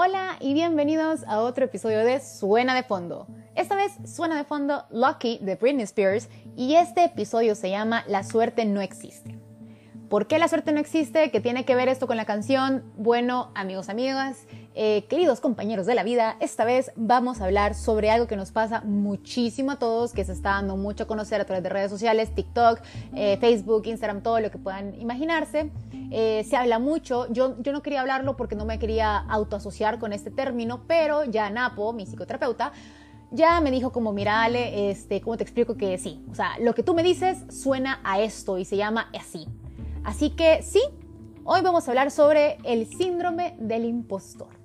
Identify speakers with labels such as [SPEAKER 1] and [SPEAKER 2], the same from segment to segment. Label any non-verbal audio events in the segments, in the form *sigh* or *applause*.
[SPEAKER 1] Hola y bienvenidos a otro episodio de Suena de Fondo. Esta vez suena de fondo Lucky de Britney Spears y este episodio se llama La suerte no existe. ¿Por qué la suerte no existe? ¿Qué tiene que ver esto con la canción? Bueno, amigos, amigas, eh, queridos compañeros de la vida, esta vez vamos a hablar sobre algo que nos pasa muchísimo a todos, que se está dando mucho a conocer a través de redes sociales, TikTok, eh, Facebook, Instagram, todo lo que puedan imaginarse. Eh, se habla mucho, yo, yo no quería hablarlo porque no me quería autoasociar con este término, pero ya Napo, mi psicoterapeuta, ya me dijo como, mira Ale, este, ¿cómo te explico que sí? O sea, lo que tú me dices suena a esto y se llama así. Así que sí, hoy vamos a hablar sobre el síndrome del impostor.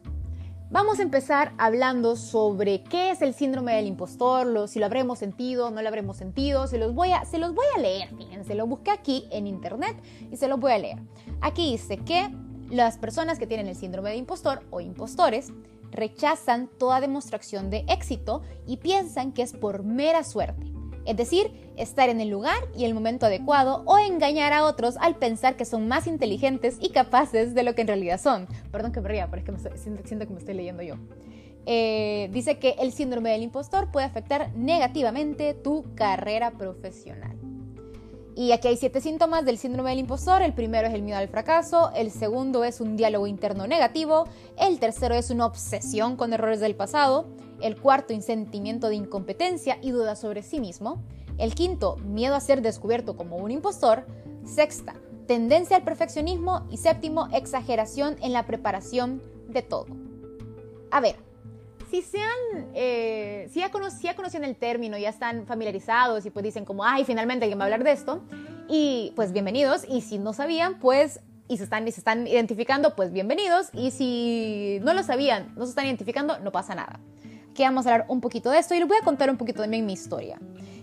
[SPEAKER 1] Vamos a empezar hablando sobre qué es el síndrome del impostor, si lo habremos sentido, no lo habremos sentido, se los voy a, se los voy a leer, fíjense, lo busqué aquí en internet y se los voy a leer. Aquí dice que las personas que tienen el síndrome de impostor o impostores rechazan toda demostración de éxito y piensan que es por mera suerte es decir, estar en el lugar y el momento adecuado o engañar a otros al pensar que son más inteligentes y capaces de lo que en realidad son. Perdón que me ría, pero es que siento, que me estoy leyendo yo. Eh, dice que el síndrome del impostor puede afectar negativamente tu carrera profesional. Y aquí hay siete síntomas del síndrome del impostor. El primero es el miedo al fracaso, el segundo es un diálogo interno negativo, el tercero es una obsesión con errores del pasado, el cuarto, sentimiento de incompetencia y duda sobre sí mismo. El quinto, miedo a ser descubierto como un impostor. Sexta, tendencia al perfeccionismo. Y séptimo, exageración en la preparación de todo. A ver, si sean, eh, si, ya conocían el término, ya están familiarizados y pues dicen como, ay, finalmente alguien va a hablar de esto, y pues bienvenidos, y si no sabían, pues, y se están, se están identificando, pues bienvenidos, y si no lo sabían, no se están identificando, no pasa nada que vamos a hablar un poquito de esto y les voy a contar un poquito también mi historia.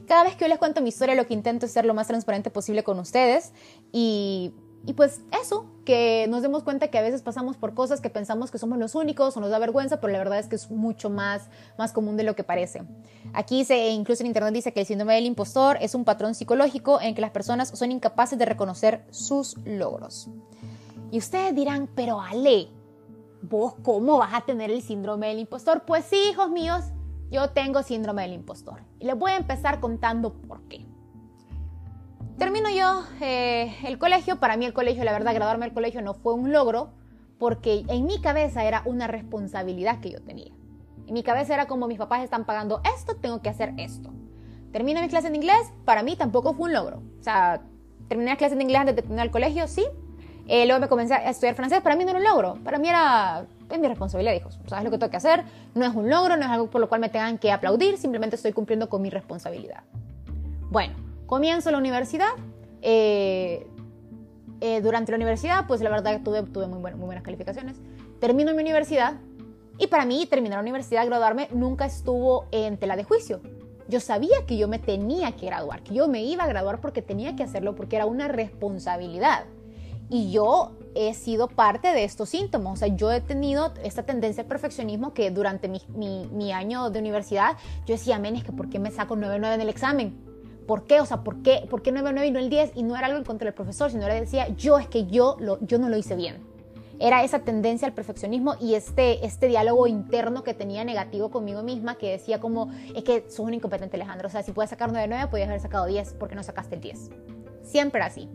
[SPEAKER 1] Cada vez que yo les cuento mi historia, lo que intento es ser lo más transparente posible con ustedes y, y pues eso, que nos demos cuenta que a veces pasamos por cosas que pensamos que somos los únicos o nos da vergüenza, pero la verdad es que es mucho más, más común de lo que parece. Aquí se, incluso en internet dice que el síndrome del impostor es un patrón psicológico en que las personas son incapaces de reconocer sus logros. Y ustedes dirán, pero Ale, ¿Vos cómo vas a tener el síndrome del impostor? Pues sí, hijos míos, yo tengo síndrome del impostor. Y les voy a empezar contando por qué. Termino yo eh, el colegio. Para mí el colegio, la verdad, graduarme del colegio no fue un logro porque en mi cabeza era una responsabilidad que yo tenía. En mi cabeza era como mis papás están pagando esto, tengo que hacer esto. Termino mi clase de inglés, para mí tampoco fue un logro. O sea, terminé la clase de inglés antes de terminar el colegio, sí, eh, luego me comencé a estudiar francés, para mí no era un logro, para mí era es mi responsabilidad, hijos. ¿Sabes lo que tengo que hacer? No es un logro, no es algo por lo cual me tengan que aplaudir, simplemente estoy cumpliendo con mi responsabilidad. Bueno, comienzo la universidad. Eh, eh, durante la universidad, pues la verdad tuve, tuve muy, muy buenas calificaciones. Termino mi universidad y para mí terminar la universidad, graduarme, nunca estuvo en tela de juicio. Yo sabía que yo me tenía que graduar, que yo me iba a graduar porque tenía que hacerlo, porque era una responsabilidad. Y yo he sido parte de estos síntomas. O sea, yo he tenido esta tendencia al perfeccionismo que durante mi, mi, año de universidad yo decía, men, es que ¿por qué me saco 9.9 en el examen? ¿Por qué? O sea, ¿por qué, ¿por qué 9.9 y no el 10? Y no era algo en contra del profesor, sino era decía, yo es que yo, lo, yo no lo hice bien. Era esa tendencia al perfeccionismo y este, este diálogo interno que tenía negativo conmigo misma que decía como, es que sos un incompetente Alejandro. O sea, si puedes sacar 9.9, podías haber sacado 10. ¿Por qué no sacaste el 10? Siempre así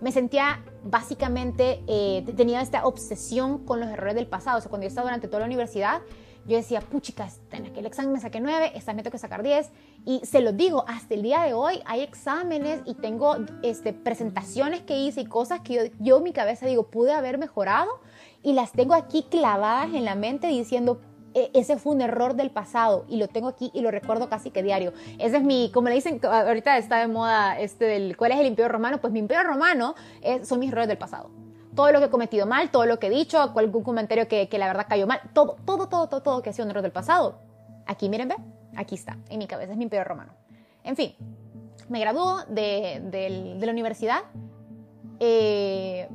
[SPEAKER 1] me sentía básicamente, eh, tenía esta obsesión con los errores del pasado. O sea, cuando yo estaba durante toda la universidad, yo decía, puchicas, en aquel examen me saqué 9, esta me tengo que sacar 10. Y se lo digo, hasta el día de hoy hay exámenes y tengo este, presentaciones que hice y cosas que yo, yo en mi cabeza digo, pude haber mejorado y las tengo aquí clavadas en la mente diciendo, ese fue un error del pasado y lo tengo aquí y lo recuerdo casi que diario. Ese es mi, como le dicen, ahorita está de moda este del, ¿cuál es el imperio romano? Pues mi imperio romano son mis errores del pasado. Todo lo que he cometido mal, todo lo que he dicho, algún comentario que, que la verdad cayó mal, todo, todo, todo, todo, todo que ha sido un error del pasado. Aquí, miren, ve, aquí está, en mi cabeza, es mi imperio romano. En fin, me graduó de, de, la universidad. Eh,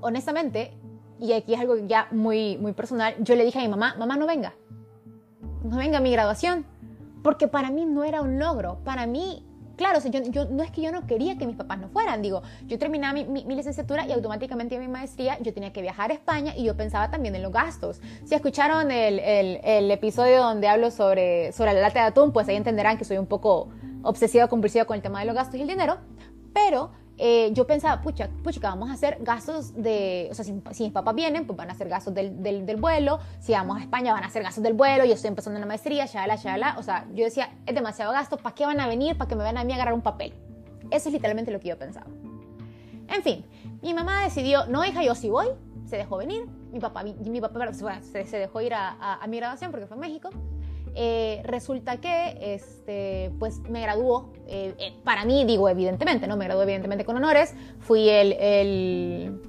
[SPEAKER 1] honestamente, y aquí es algo ya muy, muy personal, yo le dije a mi mamá, mamá no venga, no venga mi graduación, porque para mí no era un logro, para mí claro, yo, no es que yo no quería que mis papás no fueran, digo, yo terminaba mi, licenciatura y automáticamente mi maestría, yo tenía que viajar a España y yo pensaba también en los gastos. Si escucharon el, el, episodio donde hablo sobre, sobre la lata de atún, pues ahí entenderán que soy un poco obsesiva, compulsiva con el tema de los gastos y el dinero, pero eh, yo pensaba, pucha, pucha, vamos a hacer gastos de, o sea, si, mis papás vienen, pues van a hacer gastos del, del, del, vuelo, si vamos a España van a hacer gastos del vuelo, yo estoy empezando una maestría, shala, shala, o sea, yo decía, es demasiado gasto, ¿para qué van a venir? ¿Para que me van a mí a agarrar un papel? Eso es literalmente lo que yo pensaba. En fin, mi mamá decidió, no hija, yo sí voy, se dejó venir, mi papá, mi, mi papá se, se, dejó ir a, a, a mi graduación porque fue en México, eh, resulta que este, pues me graduó, eh, eh, para mí digo evidentemente, ¿no? Me gradué evidentemente con honores, fui el, el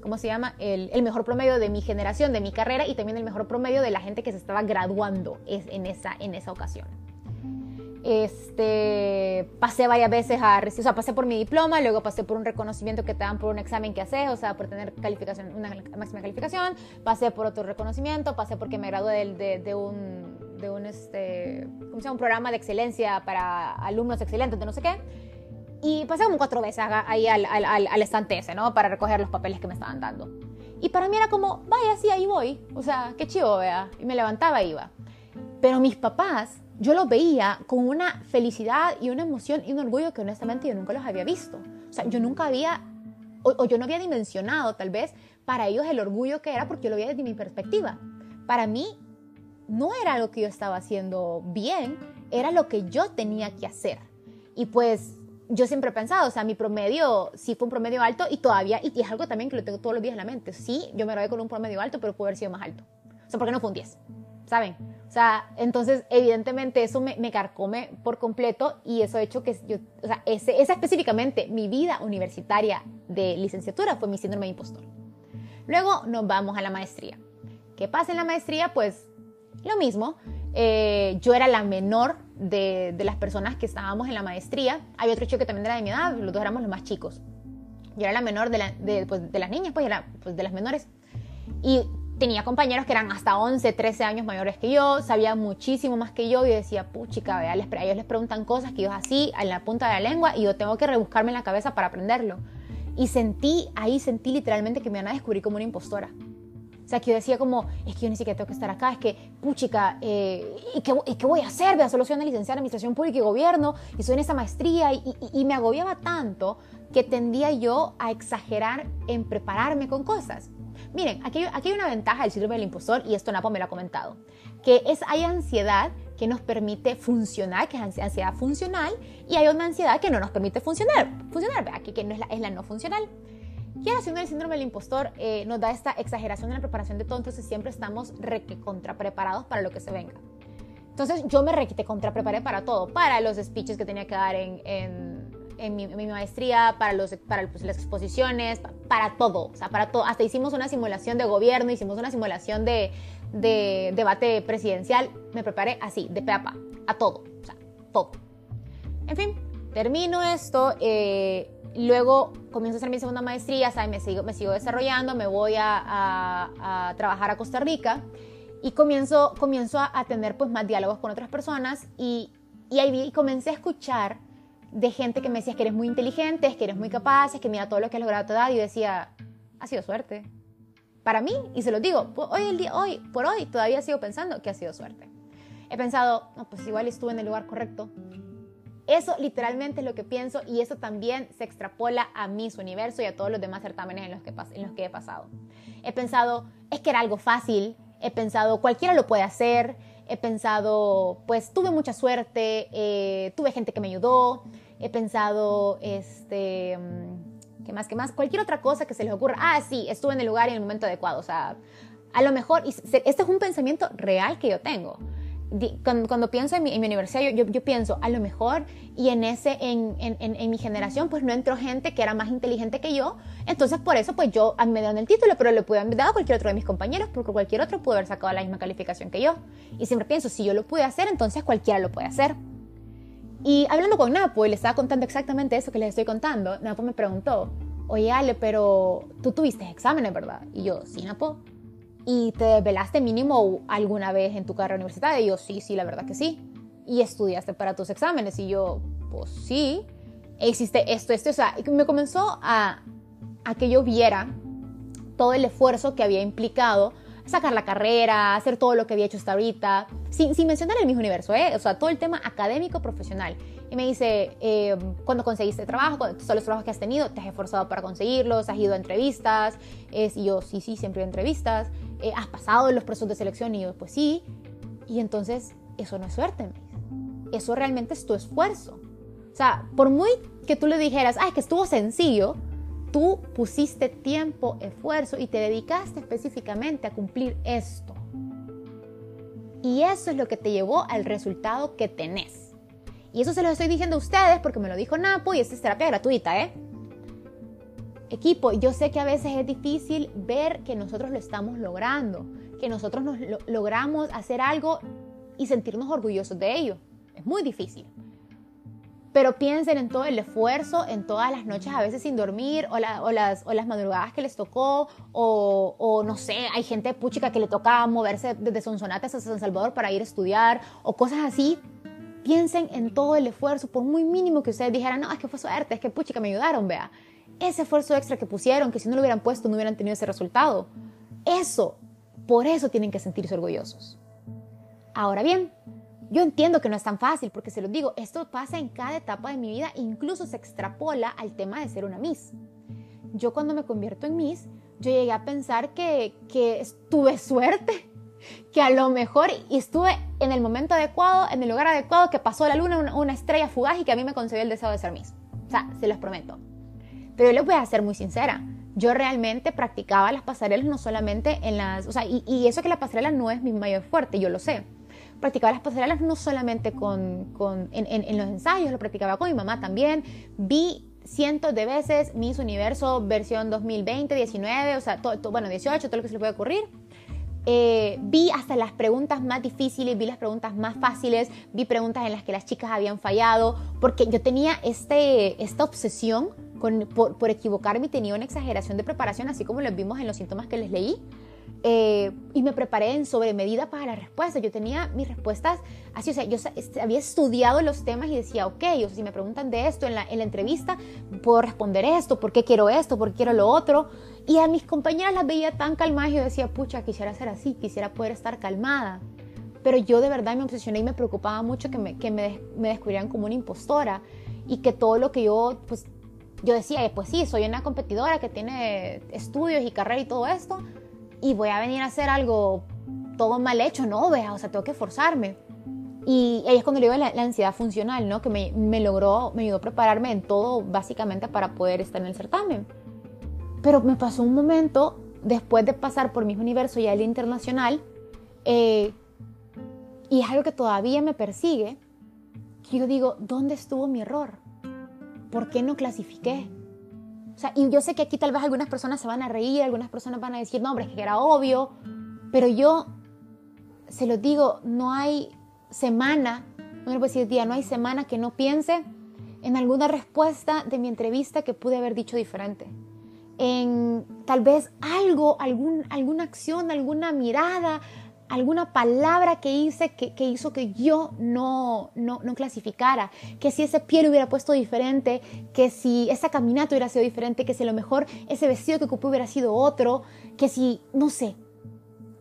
[SPEAKER 1] ¿cómo se llama? El, el, mejor promedio de mi generación, de mi carrera y también el mejor promedio de la gente que se estaba graduando en, esa, en esa ocasión. Este, pasé varias veces a, o sea, pasé por mi diploma, luego pasé por un reconocimiento que te dan por un examen que haces, o sea, por tener calificación, una máxima calificación, pasé por otro reconocimiento, pasé porque me gradué de, de un de un, este, ¿cómo se llama? un programa de excelencia para alumnos excelentes de no sé qué. Y pasé como cuatro veces ahí al, al, al, estante ese, ¿no? Para recoger los papeles que me estaban dando. Y para mí era como, vaya, sí, ahí voy. O sea, qué chivo, vea. Y me levantaba e iba. Pero mis papás, yo los veía con una felicidad y una emoción y un orgullo que honestamente yo nunca los había visto. O sea, yo nunca había, o, o yo no había dimensionado tal vez para ellos el orgullo que era porque yo lo veía desde mi perspectiva. Para mí, no era algo que yo estaba haciendo bien, era lo que yo tenía que hacer. Y pues yo siempre he pensado, o sea, mi promedio sí fue un promedio alto y todavía, y es algo también que lo tengo todos los días en la mente. Sí, yo me gradué con un promedio alto, pero pudo haber sido más alto. O sea, ¿por qué no fue un 10? ¿Saben? O sea, entonces, evidentemente, eso me, me carcome por completo y eso ha hecho que yo, o sea, ese, esa específicamente, mi vida universitaria de licenciatura fue mi síndrome de impostor. Luego nos vamos a la maestría. ¿Qué pasa en la maestría? Pues lo mismo, eh, yo era la menor de, las personas que estábamos en la maestría. Había otro chico que también era de mi edad, los dos éramos los más chicos. Yo era la menor de, pues, de las niñas, pues era pues, de las menores. Y tenía compañeros que eran hasta 11, 13 años mayores que yo, sabían muchísimo más que yo y decía, puchica, vea, les, ellos les preguntan cosas que yo así, en la punta de la lengua, y yo tengo que rebuscarme en la cabeza para aprenderlo. Y sentí, ahí sentí literalmente que me iban a descubrir como una impostora. O sea, que yo decía como, es que yo ni siquiera tengo que estar acá, es que, puchica, eh, ¿y, qué, ¿y, qué, voy a hacer? Voy a solucionar licenciada en Administración Pública y Gobierno, y soy en esa maestría, y, y, me agobiaba tanto que tendía yo a exagerar en prepararme con cosas. Miren, aquí, aquí hay una ventaja del síndrome del impostor, y esto Napo me lo ha comentado, que es, hay ansiedad que nos permite funcionar, que es ansiedad funcional, y hay una ansiedad que no nos permite funcionar, funcionar, aquí que no es la, es la no funcional. Ahora, siendo el síndrome del impostor, eh, nos da esta exageración en la preparación de todo, entonces siempre estamos reque contra preparados para lo que se venga. Entonces yo me requete contra preparé para todo, para los speeches que tenía que dar en, en, mi, maestría, para, los, para pues, las exposiciones, para, todo, o sea, para todo. Hasta hicimos una simulación de gobierno, hicimos una simulación de, de debate presidencial, me preparé así, de pe a pa, a todo, o sea, todo. En fin, termino esto. Eh, Luego comienzo a hacer mi segunda maestría, ¿sabes? Me, sigo, me sigo desarrollando, me voy a, trabajar a Costa Rica y comienzo, comienzo a, tener pues más diálogos con otras personas y, y ahí comencé a escuchar de gente que me decía que eres muy inteligente, que eres muy capaz, que mira todo lo que has logrado a tu y yo decía, ha sido suerte. Para mí, y se lo digo, hoy, el día, hoy, por hoy todavía sigo pensando que ha sido suerte. He pensado, no, pues igual estuve en el lugar correcto, eso literalmente es lo que pienso y eso también se extrapola a mi universo y a todos los demás certámenes en los que, he pasado. He pensado, es que era algo fácil, he pensado, cualquiera lo puede hacer, he pensado, pues tuve mucha suerte, eh, tuve gente que me ayudó, he pensado, este, mm, ¿qué más, qué más? Cualquier otra cosa que se les ocurra. Ah, sí, estuve en el lugar y en el momento adecuado. O sea, a lo mejor, este es un pensamiento real que yo tengo cuando, pienso en mi, en mi universidad, yo, yo, pienso, a lo mejor, y en, ese, en, en, en, mi generación, pues no entró gente que era más inteligente que yo, entonces por eso, pues yo me dieron el título, pero le pude haber dado a cualquier otro de mis compañeros, porque cualquier otro pudo haber sacado la misma calificación que yo. Y siempre pienso, si yo lo pude hacer, entonces cualquiera lo puede hacer. Y hablando con Napo, y le estaba contando exactamente eso que les estoy contando, Napo me preguntó, oye Ale, pero tú tuviste exámenes, ¿verdad? Y yo, sí, Napo ¿Y te desvelaste mínimo alguna vez en tu carrera universitaria? Y yo, sí, sí, la verdad que sí. ¿Y estudiaste para tus exámenes? Y yo, pues sí, existe esto, esto, o sea, me comenzó a, a que yo viera todo el esfuerzo que había implicado sacar la carrera, hacer todo lo que había hecho hasta ahorita, sin, sin mencionar el mismo universo, ¿eh? o sea, todo el tema académico, profesional. Y me dice, eh, cuando conseguiste trabajo, todos los trabajos que has tenido, te has esforzado para conseguirlos, has ido a entrevistas, es, y yo, sí, sí, siempre he entrevistas, eh, has pasado los procesos de selección, y yo, pues sí, y entonces eso no es suerte, eso realmente es tu esfuerzo. O sea, por muy que tú le dijeras, ah, es que estuvo sencillo, Tú pusiste tiempo, esfuerzo y te dedicaste específicamente a cumplir esto. Y eso es lo que te llevó al resultado que tenés. Y eso se lo estoy diciendo a ustedes porque me lo dijo Napo y esta es terapia gratuita, ¿eh? Equipo, yo sé que a veces es difícil ver que nosotros lo estamos logrando, que nosotros nos logramos hacer algo y sentirnos orgullosos de ello. Es muy difícil pero piensen en todo el esfuerzo, en todas las noches a veces sin dormir, o, las, o las madrugadas que les tocó, o, no sé, hay gente puchica que le toca moverse desde Sonsonate hasta San Salvador para ir a estudiar, o cosas así. Piensen en todo el esfuerzo, por muy mínimo que ustedes dijeran, no, es que fue suerte, es que puchica me ayudaron, vea. Ese esfuerzo extra que pusieron, que si no lo hubieran puesto no hubieran tenido ese resultado. Eso, por eso tienen que sentirse orgullosos. Ahora bien, yo entiendo que no es tan fácil porque se los digo, esto pasa en cada etapa de mi vida, incluso se extrapola al tema de ser una Miss. Yo cuando me convierto en Miss, yo llegué a pensar que, que tuve suerte, *laughs* que a lo mejor estuve en el momento adecuado, en el lugar adecuado, que pasó la luna, una, estrella fugaz y que a mí me concedió el deseo de ser Miss. O sea, se los prometo. Pero yo les voy a ser muy sincera. Yo realmente practicaba las pasarelas no solamente en las... O sea, y, y eso que la pasarela no es mi mayor fuerte, yo lo sé practicaba las pasarelas no solamente con, con en, en, los ensayos, lo practicaba con mi mamá también. Vi cientos de veces Miss Universo versión 2020, 19, o sea, todo, bueno, 18, todo lo que se le puede ocurrir. Eh, vi hasta las preguntas más difíciles, vi las preguntas más fáciles, vi preguntas en las que las chicas habían fallado, porque yo tenía este, esta obsesión con, por, por equivocarme y tenía una exageración de preparación, así como lo vimos en los síntomas que les leí. Eh, y me preparé en sobremedida para la respuesta. Yo tenía mis respuestas así, o sea, yo había estudiado los temas y decía, ok, o sea, si me preguntan de esto en la, en la entrevista, puedo responder esto, por qué quiero esto, por qué quiero lo otro. Y a mis compañeras las veía tan calmadas y yo decía, pucha, quisiera ser así, quisiera poder estar calmada. Pero yo de verdad me obsesioné y me preocupaba mucho que me, que me, me descubrieran como una impostora y que todo lo que yo, pues, yo decía, pues sí, soy una competidora que tiene estudios y carrera y todo esto, y voy a venir a hacer algo todo mal hecho, no, vea, o sea, tengo que forzarme. Y ahí es cuando le digo la, ansiedad funcional, ¿no? Que me, me, logró, me ayudó a prepararme en todo, básicamente, para poder estar en el certamen. Pero me pasó un momento, después de pasar por mi universo y el internacional, eh, y es algo que todavía me persigue, que yo digo, ¿dónde estuvo mi error? ¿Por qué no clasifiqué? O sea, y yo sé que aquí tal vez algunas personas se van a reír, algunas personas van a decir, no, hombre, es que era obvio, pero yo se lo digo, no hay semana, no le puedo decir día, no hay semana que no piense en alguna respuesta de mi entrevista que pude haber dicho diferente. En tal vez algo, algún, alguna acción, alguna mirada, alguna palabra que hice que, hizo que yo no, no, clasificara, que si ese pie lo hubiera puesto diferente, que si esa caminata hubiera sido diferente, que si a lo mejor ese vestido que ocupé hubiera sido otro, que si, no sé,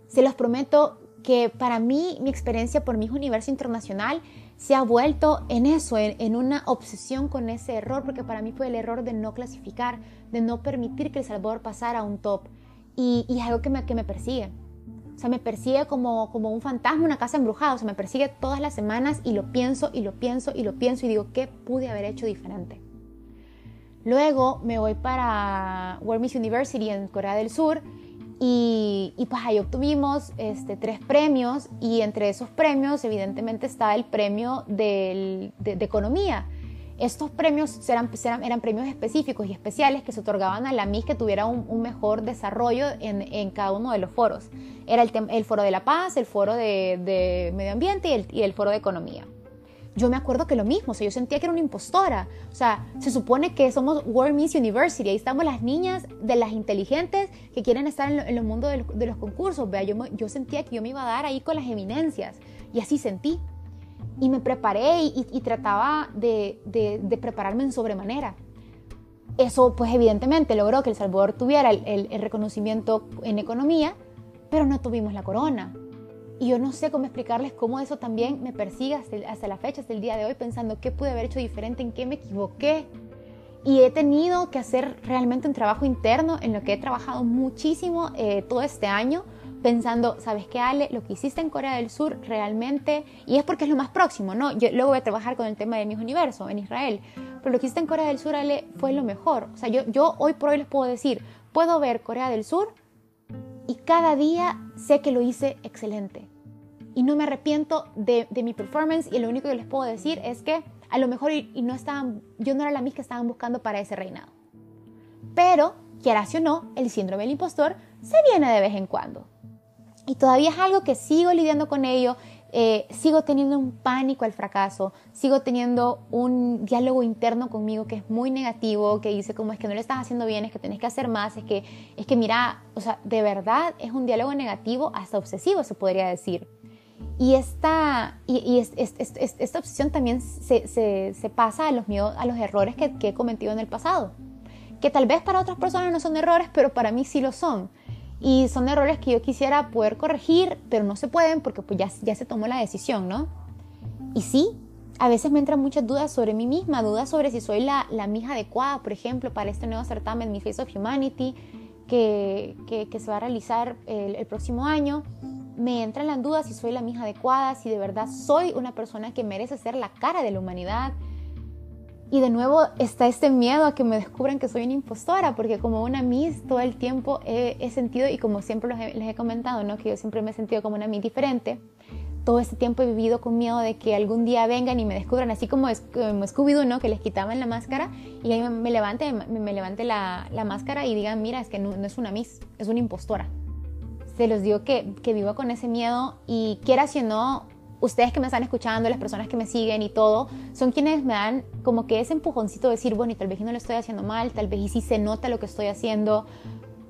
[SPEAKER 1] se los prometo que para mí mi experiencia por mi universo internacional se ha vuelto en eso, en, una obsesión con ese error, porque para mí fue el error de no clasificar, de no permitir que El Salvador pasara a un top. Y, y es algo que me, que me persigue. O sea, me persigue como, como un fantasma, una casa embrujada. O sea, me persigue todas las semanas y lo pienso y lo pienso y lo pienso y digo, ¿qué pude haber hecho diferente? Luego me voy para World Miss University en Corea del Sur y, pues ahí obtuvimos este, tres premios y entre esos premios evidentemente está el premio de, de economía estos premios eran, premios específicos y especiales que se otorgaban a la MIS que tuviera un, mejor desarrollo en, cada uno de los foros. Era el, foro de la paz, el foro de, medio ambiente y el, foro de economía. Yo me acuerdo que lo mismo, o yo sentía que era una impostora. O sea, se supone que somos World Miss University, ahí estamos las niñas de las inteligentes que quieren estar en, el mundo de los, concursos. Vea, yo, yo sentía que yo me iba a dar ahí con las eminencias y así sentí. Y me preparé y, trataba de, prepararme en sobremanera. Eso pues evidentemente logró que El Salvador tuviera el, reconocimiento en economía, pero no tuvimos la corona. Y yo no sé cómo explicarles cómo eso también me persigue hasta, la fecha, hasta el día de hoy, pensando qué pude haber hecho diferente, en qué me equivoqué. Y he tenido que hacer realmente un trabajo interno en lo que he trabajado muchísimo eh, todo este año pensando, ¿sabes qué, Ale? Lo que hiciste en Corea del Sur realmente, y es porque es lo más próximo, ¿no? Yo luego voy a trabajar con el tema de mis universo en Israel, pero lo que hiciste en Corea del Sur, Ale, fue lo mejor. O sea, yo, yo hoy por hoy les puedo decir, puedo ver Corea del Sur y cada día sé que lo hice excelente. Y no me arrepiento de, de mi performance y lo único que les puedo decir es que a lo mejor y, no estaban, yo no era la misma que estaban buscando para ese reinado. Pero, quieras o no, el síndrome del impostor se viene de vez en cuando. Y todavía es algo que sigo lidiando con ello, eh, sigo teniendo un pánico al fracaso, sigo teniendo un diálogo interno conmigo que es muy negativo, que dice como es que no lo estás haciendo bien, es que tenés que hacer más, es que, es que mira, o sea, de verdad es un diálogo negativo hasta obsesivo, se podría decir. Y esta, y, esta obsesión también se, se, pasa a los, miedos, a los errores que, que he cometido en el pasado, que tal vez para otras personas no son errores, pero para mí sí lo son y son errores que yo quisiera poder corregir, pero no se pueden porque pues ya, ya se tomó la decisión, ¿no? Y sí, a veces me entran muchas dudas sobre mí misma, dudas sobre si soy la, la mija adecuada, por ejemplo, para este nuevo certamen, mi Face of Humanity, que, que, se va a realizar el, próximo año. Me entran las dudas si soy la mija adecuada, si de verdad soy una persona que merece ser la cara de la humanidad, y de nuevo está este miedo a que me descubran que soy una impostora, porque como una Miss todo el tiempo he, sentido, y como siempre les he comentado, ¿no? que yo siempre me he sentido como una Miss diferente, todo este tiempo he vivido con miedo de que algún día vengan y me descubran, así como, Scooby-Doo, ¿no? que les quitaban la máscara y ahí me levante, me, levante la, la, máscara y digan, mira, es que no, es una Miss, es una impostora. Se los digo que, que vivo con ese miedo y quiera si no, ustedes que me están escuchando, las personas que me siguen y todo, son quienes me dan como que ese empujoncito de decir, bueno, y tal vez no lo estoy haciendo mal, tal vez y sí se nota lo que estoy haciendo,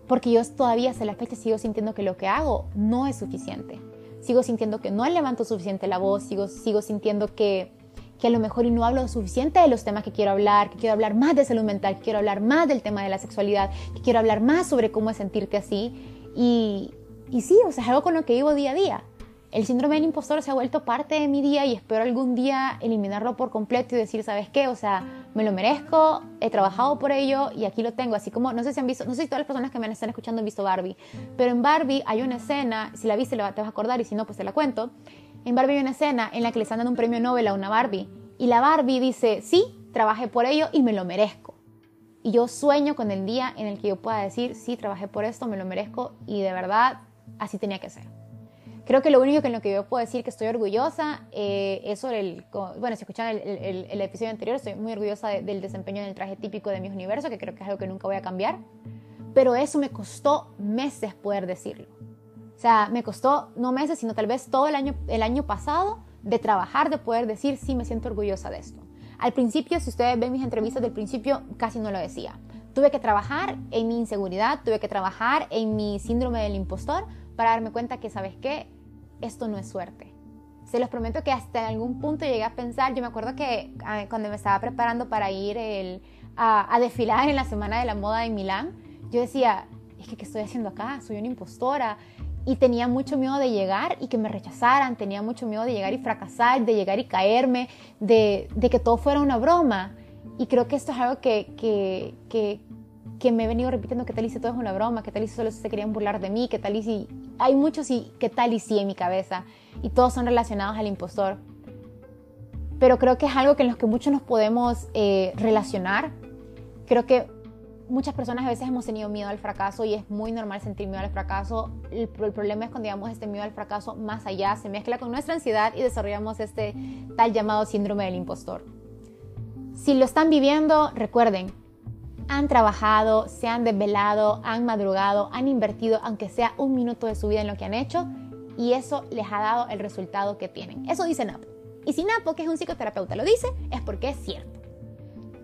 [SPEAKER 1] porque yo todavía hasta la fecha sigo sintiendo que lo que hago no es suficiente. Sigo sintiendo que no levanto suficiente la voz, sigo, sigo sintiendo que, que a lo mejor y no hablo suficiente de los temas que quiero hablar, que quiero hablar más de salud mental, que quiero hablar más del tema de la sexualidad, que quiero hablar más sobre cómo es sentirte así. Y, y sí, o sea, es algo con lo que vivo día a día. El síndrome del impostor se ha vuelto parte de mi día y espero algún día eliminarlo por completo y decir, ¿sabes qué? O sea, me lo merezco, he trabajado por ello y aquí lo tengo. Así como, no sé si han visto, no sé si todas las personas que me están escuchando han visto Barbie, pero en Barbie hay una escena, si la viste te vas a acordar y si no, pues te la cuento. En Barbie hay una escena en la que le están dando un premio Nobel a una Barbie y la Barbie dice, sí, trabajé por ello y me lo merezco. Y yo sueño con el día en el que yo pueda decir, sí, trabajé por esto, me lo merezco y de verdad así tenía que ser. Creo que lo único que en lo que yo puedo decir que estoy orgullosa eh, es sobre el, bueno, si escuchan el, el, episodio anterior, estoy muy orgullosa del desempeño en el traje típico de mi universo, que creo que es algo que nunca voy a cambiar, pero eso me costó meses poder decirlo. O sea, me costó no meses, sino tal vez todo el año, el año pasado de trabajar, de poder decir, sí, me siento orgullosa de esto. Al principio, si ustedes ven mis entrevistas del principio, casi no lo decía. Tuve que trabajar en mi inseguridad, tuve que trabajar en mi síndrome del impostor para darme cuenta que, ¿sabes qué? Esto no es suerte. Se los prometo que hasta en algún punto llegué a pensar, yo me acuerdo que ah, cuando me estaba preparando para ir a, desfilar en la Semana de la Moda en Milán, yo decía, es que ¿qué estoy haciendo acá? Soy una impostora. Y tenía mucho miedo de llegar y que me rechazaran, tenía mucho miedo de llegar y fracasar, de llegar y caerme, de, que todo fuera una broma. Y creo que esto es algo que, que, que me he venido repitiendo que tal y si todo es una broma, que tal y si solo se querían burlar de mí, que tal y si... Hay muchos y que tal y si en mi cabeza y todos son relacionados al impostor. Pero creo que es algo que en los que muchos nos podemos eh, relacionar. Creo que muchas personas a veces hemos tenido miedo al fracaso y es muy normal sentir miedo al fracaso. El, el, problema es cuando digamos este miedo al fracaso más allá, se mezcla con nuestra ansiedad y desarrollamos este tal llamado síndrome del impostor. Si lo están viviendo, recuerden, han trabajado, se han desvelado, han madrugado, han invertido aunque sea un minuto de su vida en lo que han hecho y eso les ha dado el resultado que tienen. Eso dice Napo. Y si Napo, que es un psicoterapeuta, lo dice, es porque es cierto.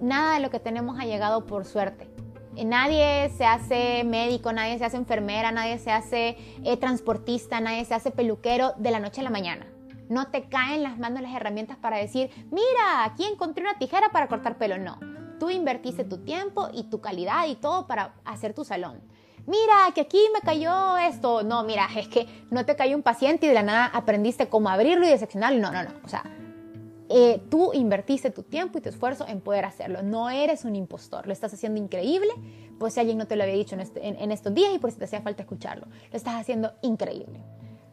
[SPEAKER 1] Nada de lo que tenemos ha llegado por suerte. Nadie se hace médico, nadie se hace enfermera, nadie se hace eh, transportista, nadie se hace peluquero de la noche a la mañana. No te caen las manos las herramientas para decir, mira, aquí encontré una tijera para cortar pelo. No, tú invertiste tu tiempo y tu calidad y todo para hacer tu salón. Mira, que aquí me cayó esto. No, mira, es que no te cayó un paciente y de la nada aprendiste cómo abrirlo y diseccionarlo. No, no, no. O sea, eh, tú invertiste tu tiempo y tu esfuerzo en poder hacerlo. No eres un impostor, lo estás haciendo increíble, pues si alguien no te lo había dicho en, este, en estos días y por si te hacía falta escucharlo, lo estás haciendo increíble.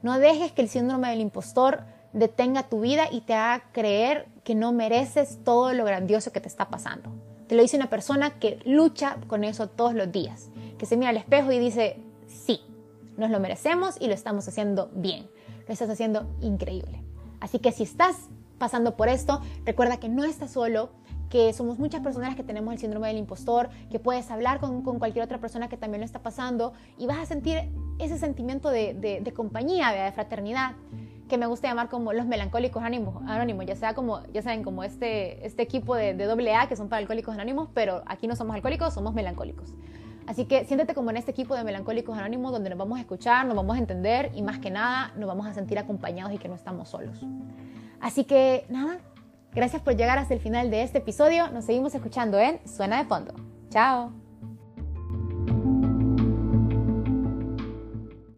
[SPEAKER 1] No dejes que el síndrome del impostor detenga tu vida y te haga creer que no mereces todo lo grandioso que te está pasando. Te lo dice una persona que lucha con eso todos los días, que se mira al espejo y dice, sí, nos lo merecemos y lo estamos haciendo bien, lo estás haciendo increíble. Así que si estás pasando por esto, recuerda que no estás solo, que somos muchas personas que tenemos el síndrome del impostor, que puedes hablar con, cualquier otra persona que también lo está pasando y vas a sentir ese sentimiento de, de compañía, de fraternidad que me gusta llamar como los melancólicos anónimos, ya sea como, ya saben, como este, este equipo de, de AA que son para alcohólicos anónimos, pero aquí no somos alcohólicos, somos melancólicos. Así que siéntete como en este equipo de melancólicos anónimos donde nos vamos a escuchar, nos vamos a entender y más que nada nos vamos a sentir acompañados y que no estamos solos. Así que nada, gracias por llegar hasta el final de este episodio. Nos seguimos escuchando en Suena de Fondo. Chao.